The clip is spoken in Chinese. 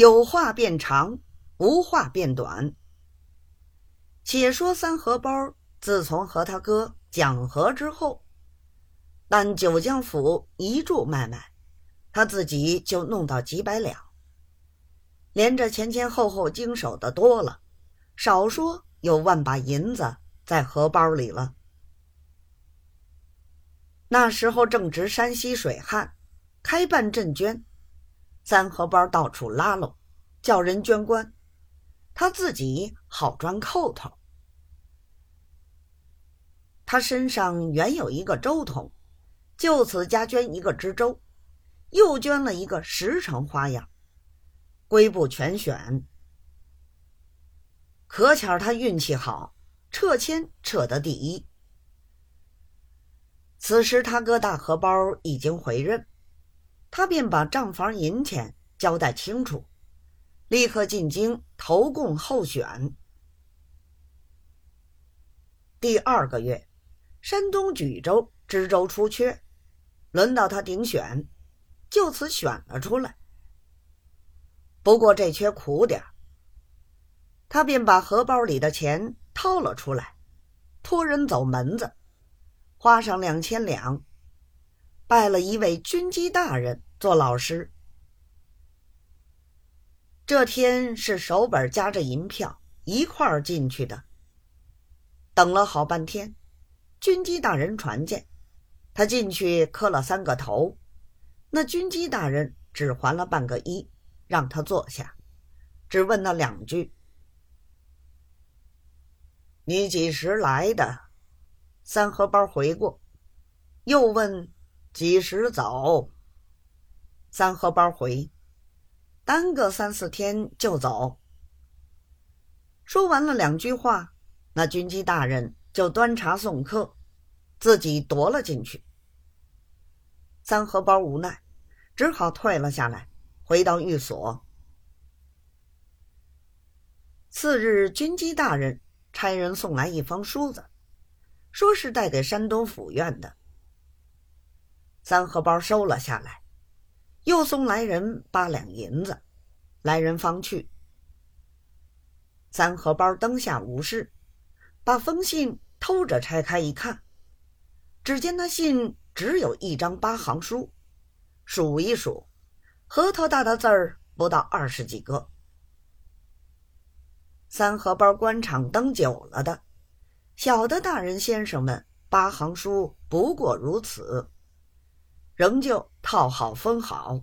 有话变长，无话变短。且说三荷包自从和他哥讲和之后，但九江府一注卖卖，他自己就弄到几百两，连着前前后后经手的多了，少说有万把银子在荷包里了。那时候正值山西水旱，开办赈捐。三荷包到处拉拢，叫人捐官，他自己好赚扣头。他身上原有一个周筒，就此加捐一个知州，又捐了一个十成花样，归部全选。可巧他运气好，撤签撤得第一。此时他哥大荷包已经回任。他便把账房银钱交代清楚，立刻进京投共候选。第二个月，山东举州知州出缺，轮到他顶选，就此选了出来。不过这缺苦点他便把荷包里的钱掏了出来，托人走门子，花上两千两。拜了一位军机大人做老师。这天是手本夹着银票一块儿进去的。等了好半天，军机大人传见，他进去磕了三个头，那军机大人只还了半个一，让他坐下，只问他两句：“你几时来的？”三荷包回过，又问。几时走？三荷包回：“耽搁三四天就走。”说完了两句话，那军机大人就端茶送客，自己踱了进去。三荷包无奈，只好退了下来，回到寓所。次日，军机大人差人送来一封书子，说是带给山东府院的。三荷包收了下来，又送来人八两银子，来人方去。三荷包灯下无事，把封信偷着拆开一看，只见那信只有一张八行书，数一数，核桃大的字儿不到二十几个。三荷包官场登久了的，晓得大人先生们八行书不过如此。仍旧套好封好，